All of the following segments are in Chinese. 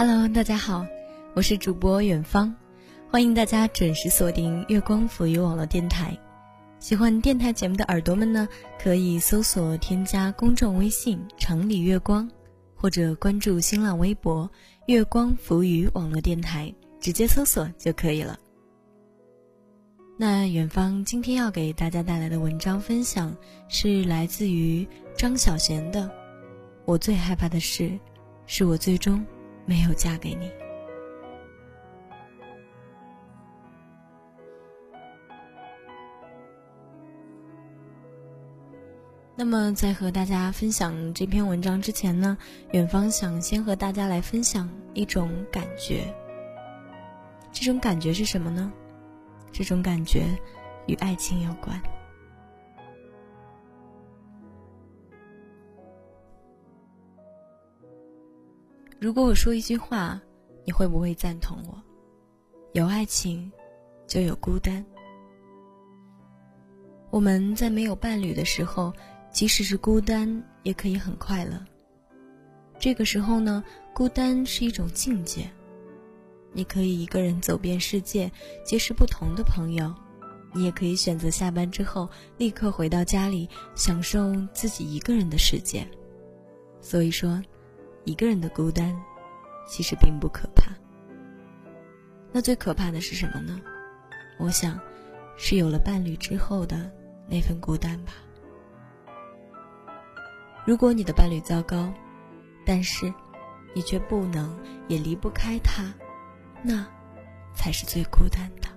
Hello，大家好，我是主播远方，欢迎大家准时锁定月光浮语网络电台。喜欢电台节目的耳朵们呢，可以搜索添加公众微信“城里月光”，或者关注新浪微博“月光浮语网络电台”，直接搜索就可以了。那远方今天要给大家带来的文章分享是来自于张小娴的。我最害怕的事，是我最终没有嫁给你。那么，在和大家分享这篇文章之前呢，远方想先和大家来分享一种感觉。这种感觉是什么呢？这种感觉与爱情有关。如果我说一句话，你会不会赞同我？有爱情，就有孤单。我们在没有伴侣的时候，即使是孤单，也可以很快乐。这个时候呢，孤单是一种境界。你可以一个人走遍世界，结识不同的朋友；你也可以选择下班之后立刻回到家里，享受自己一个人的世界。所以说，一个人的孤单，其实并不可怕。那最可怕的是什么呢？我想，是有了伴侣之后的那份孤单吧。如果你的伴侣糟糕，但是你却不能也离不开他。那，才是最孤单的。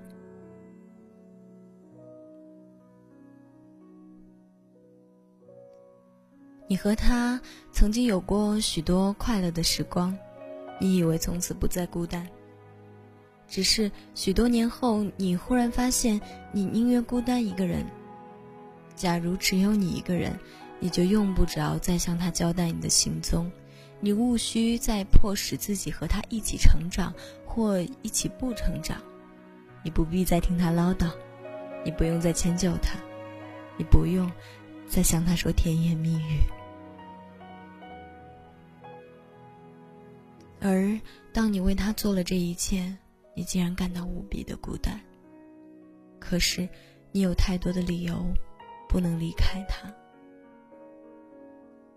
你和他曾经有过许多快乐的时光，你以为从此不再孤单。只是许多年后，你忽然发现，你宁愿孤单一个人。假如只有你一个人，你就用不着再向他交代你的行踪。你无需再迫使自己和他一起成长，或一起不成长。你不必再听他唠叨，你不用再迁就他，你不用再向他说甜言蜜语。而当你为他做了这一切，你竟然感到无比的孤单。可是，你有太多的理由不能离开他。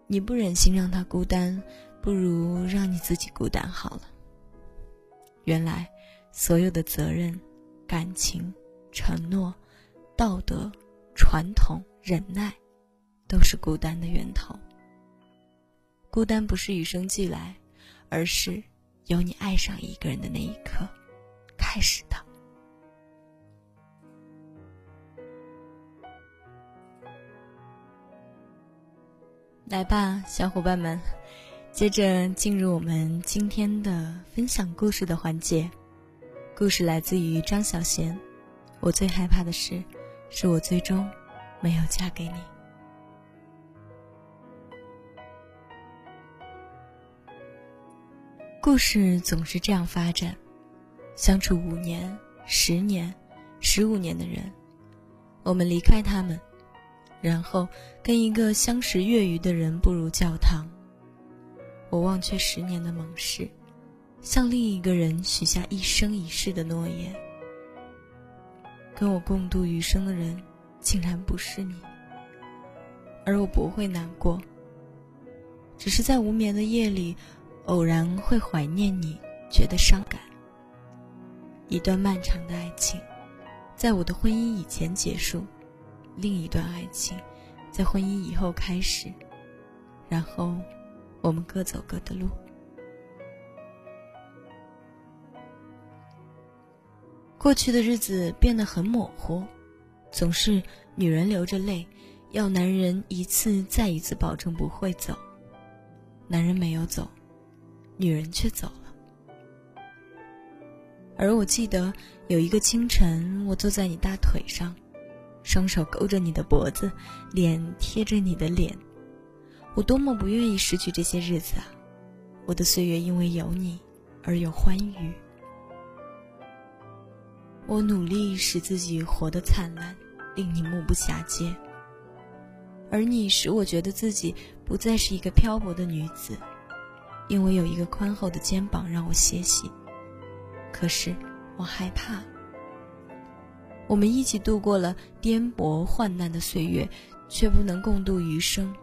你不忍心让他孤单。不如让你自己孤单好了。原来，所有的责任、感情、承诺、道德、传统、忍耐，都是孤单的源头。孤单不是与生俱来，而是由你爱上一个人的那一刻开始的。来吧，小伙伴们。接着进入我们今天的分享故事的环节，故事来自于张小娴。我最害怕的事，是我最终没有嫁给你。故事总是这样发展，相处五年、十年、十五年的人，我们离开他们，然后跟一个相识月余的人步入教堂。我忘却十年的盟誓，向另一个人许下一生一世的诺言。跟我共度余生的人，竟然不是你。而我不会难过，只是在无眠的夜里，偶然会怀念你，觉得伤感。一段漫长的爱情，在我的婚姻以前结束，另一段爱情，在婚姻以后开始，然后。我们各走各的路，过去的日子变得很模糊，总是女人流着泪，要男人一次再一次保证不会走，男人没有走，女人却走了。而我记得有一个清晨，我坐在你大腿上，双手勾着你的脖子，脸贴着你的脸。我多么不愿意失去这些日子啊！我的岁月因为有你而有欢愉。我努力使自己活得灿烂，令你目不暇接。而你使我觉得自己不再是一个漂泊的女子，因为有一个宽厚的肩膀让我歇息。可是我害怕。我们一起度过了颠簸患难的岁月，却不能共度余生。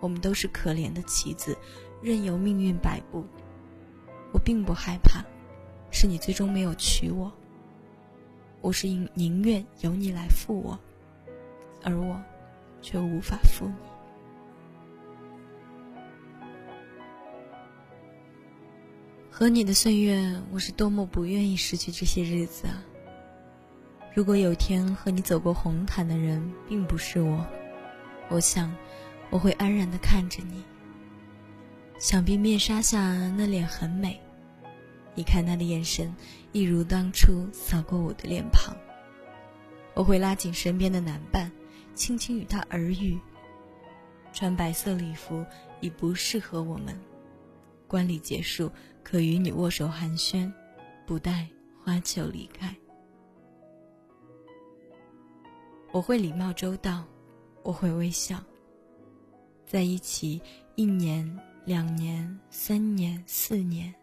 我们都是可怜的棋子，任由命运摆布。我并不害怕，是你最终没有娶我。我是宁宁愿由你来负我，而我却无法负你。和你的岁月，我是多么不愿意失去这些日子啊！如果有天和你走过红毯的人并不是我，我想我会安然的看着你。想必面纱下那脸很美，你看他的眼神一如当初扫过我的脸庞。我会拉紧身边的男伴，轻轻与他耳语。穿白色礼服已不适合我们，观礼结束，可与你握手寒暄，不带花球离开。我会礼貌周到，我会微笑。在一起一年、两年、三年、四年，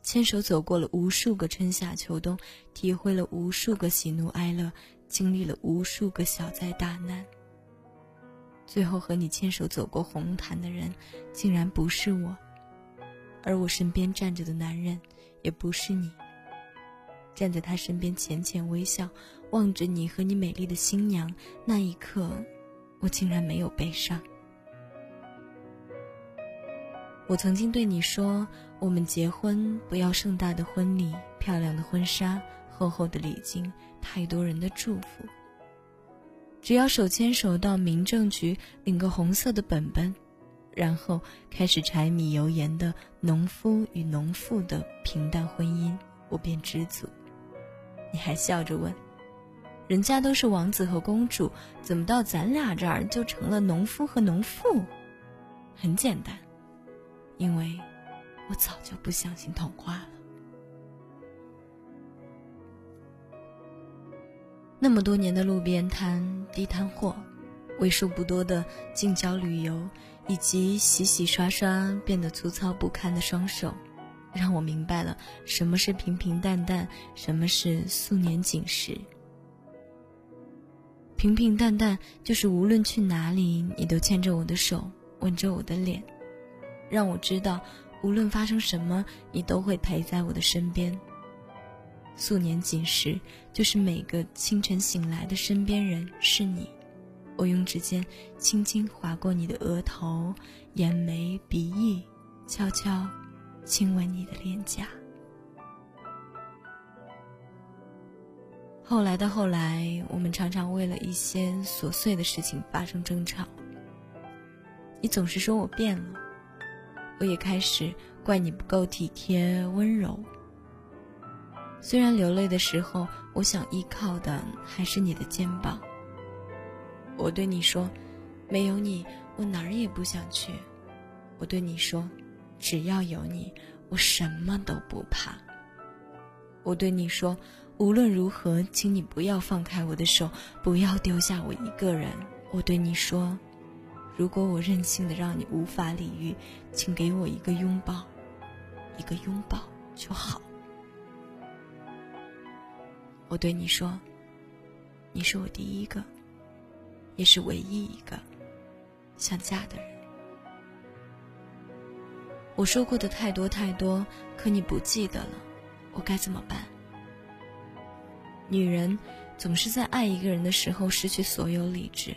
牵手走过了无数个春夏秋冬，体会了无数个喜怒哀乐，经历了无数个小灾大难。最后和你牵手走过红毯的人，竟然不是我，而我身边站着的男人，也不是你。站在他身边，浅浅微笑，望着你和你美丽的新娘。那一刻，我竟然没有悲伤。我曾经对你说：“我们结婚不要盛大的婚礼、漂亮的婚纱、厚厚的礼金、太多人的祝福，只要手牵手到民政局领个红色的本本，然后开始柴米油盐的农夫与农妇的平淡婚姻，我便知足。”你还笑着问：“人家都是王子和公主，怎么到咱俩这儿就成了农夫和农妇？”很简单，因为我早就不相信童话了。那么多年的路边摊、地摊货，为数不多的近郊旅游，以及洗洗刷刷变得粗糙不堪的双手。让我明白了什么是平平淡淡，什么是素年锦时。平平淡淡就是无论去哪里，你都牵着我的手，吻着我的脸，让我知道无论发生什么，你都会陪在我的身边。素年锦时就是每个清晨醒来的身边人是你，我用指尖轻轻划过你的额头、眼眉、鼻翼，悄悄。亲吻你的脸颊。后来的后来，我们常常为了一些琐碎的事情发生争吵。你总是说我变了，我也开始怪你不够体贴温柔。虽然流泪的时候，我想依靠的还是你的肩膀。我对你说，没有你，我哪儿也不想去。我对你说。只要有你，我什么都不怕。我对你说，无论如何，请你不要放开我的手，不要丢下我一个人。我对你说，如果我任性的让你无法理喻，请给我一个拥抱，一个拥抱就好。我对你说，你是我第一个，也是唯一一个想嫁的人。我说过的太多太多，可你不记得了，我该怎么办？女人总是在爱一个人的时候失去所有理智，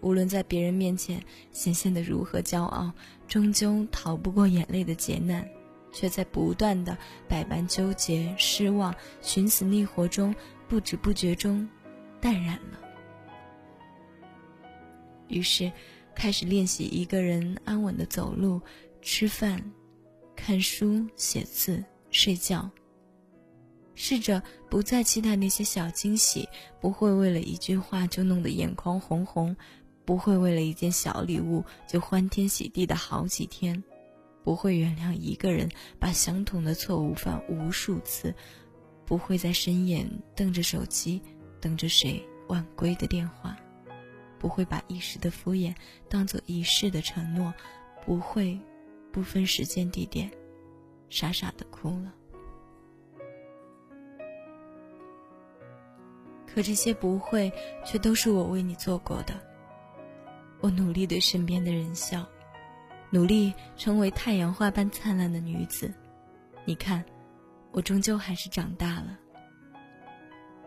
无论在别人面前显现的如何骄傲，终究逃不过眼泪的劫难，却在不断的百般纠结、失望、寻死觅活中，不知不觉中淡然了。于是，开始练习一个人安稳的走路。吃饭、看书、写字、睡觉。试着不再期待那些小惊喜，不会为了一句话就弄得眼眶红红，不会为了一件小礼物就欢天喜地的好几天，不会原谅一个人把相同的错误犯无数次，不会在深夜瞪着手机等着谁晚归的电话，不会把一时的敷衍当做一世的承诺，不会。不分时间地点，傻傻的哭了。可这些不会，却都是我为你做过的。我努力对身边的人笑，努力成为太阳花般灿烂的女子。你看，我终究还是长大了。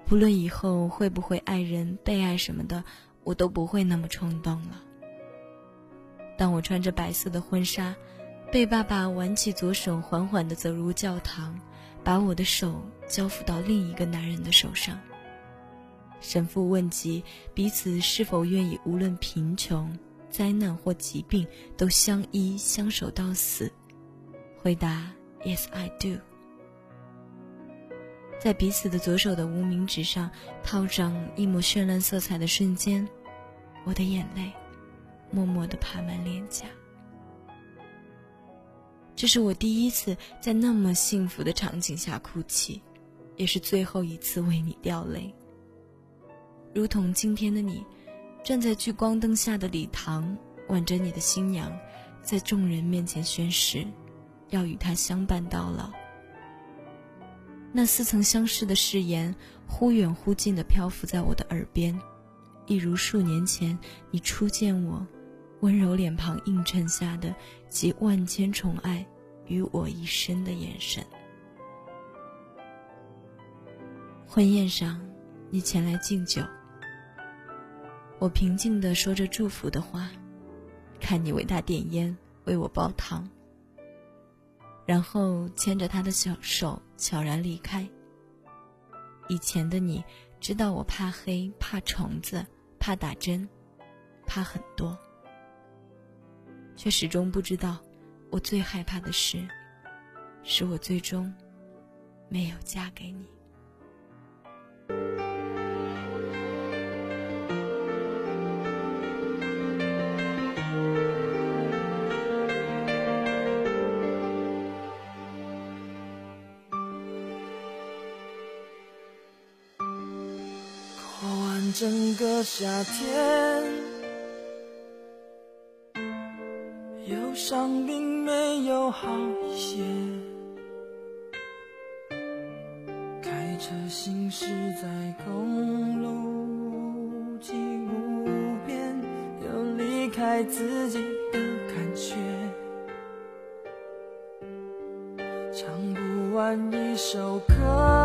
不论以后会不会爱人、被爱什么的，我都不会那么冲动了。当我穿着白色的婚纱，被爸爸挽起左手，缓缓地走入教堂，把我的手交付到另一个男人的手上。神父问及彼此是否愿意，无论贫穷、灾难或疾病，都相依相守到死。回答：Yes, I do。在彼此的左手的无名指上套上一抹绚烂色彩的瞬间，我的眼泪默默地爬满脸颊。这是我第一次在那么幸福的场景下哭泣，也是最后一次为你掉泪。如同今天的你，站在聚光灯下的礼堂，挽着你的新娘，在众人面前宣誓，要与她相伴到老。那似曾相识的誓言，忽远忽近的漂浮在我的耳边，一如数年前你初见我，温柔脸庞映衬下的集万千宠爱于我一身的眼神。婚宴上，你前来敬酒。我平静地说着祝福的话，看你为他点烟，为我煲汤，然后牵着他的小手悄然离开。以前的你知道我怕黑、怕虫子、怕打针、怕很多，却始终不知道我最害怕的事，是我最终没有嫁给你。个夏天，忧伤并没有好一些。开车行驶在公路无，际无边，有离开自己的感觉。唱不完一首歌。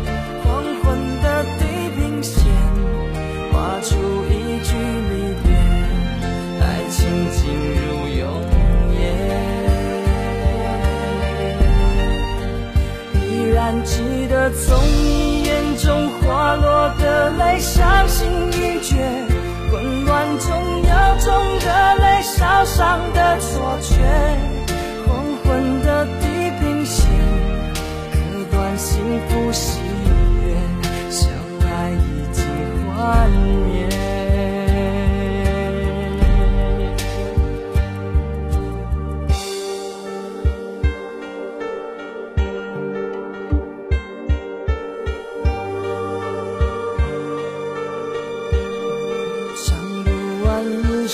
还记得从你眼中滑落的泪，伤心欲绝，混乱中有种热泪烧伤的错觉。黄昏的地平线，割断幸福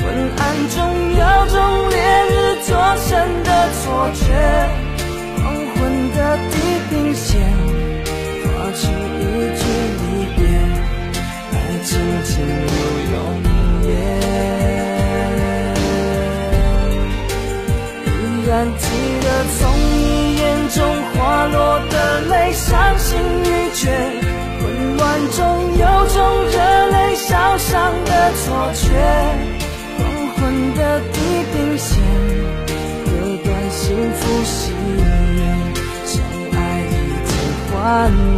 昏暗中有种烈日灼身的错觉黄昏的地平线划出一句离别爱情进入永夜依然记得从你眼中滑落的泪伤心欲绝混乱中有种热泪烧伤的错觉。的地平线，割断幸福喜悦，相爱已经幻。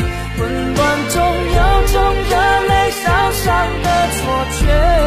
share.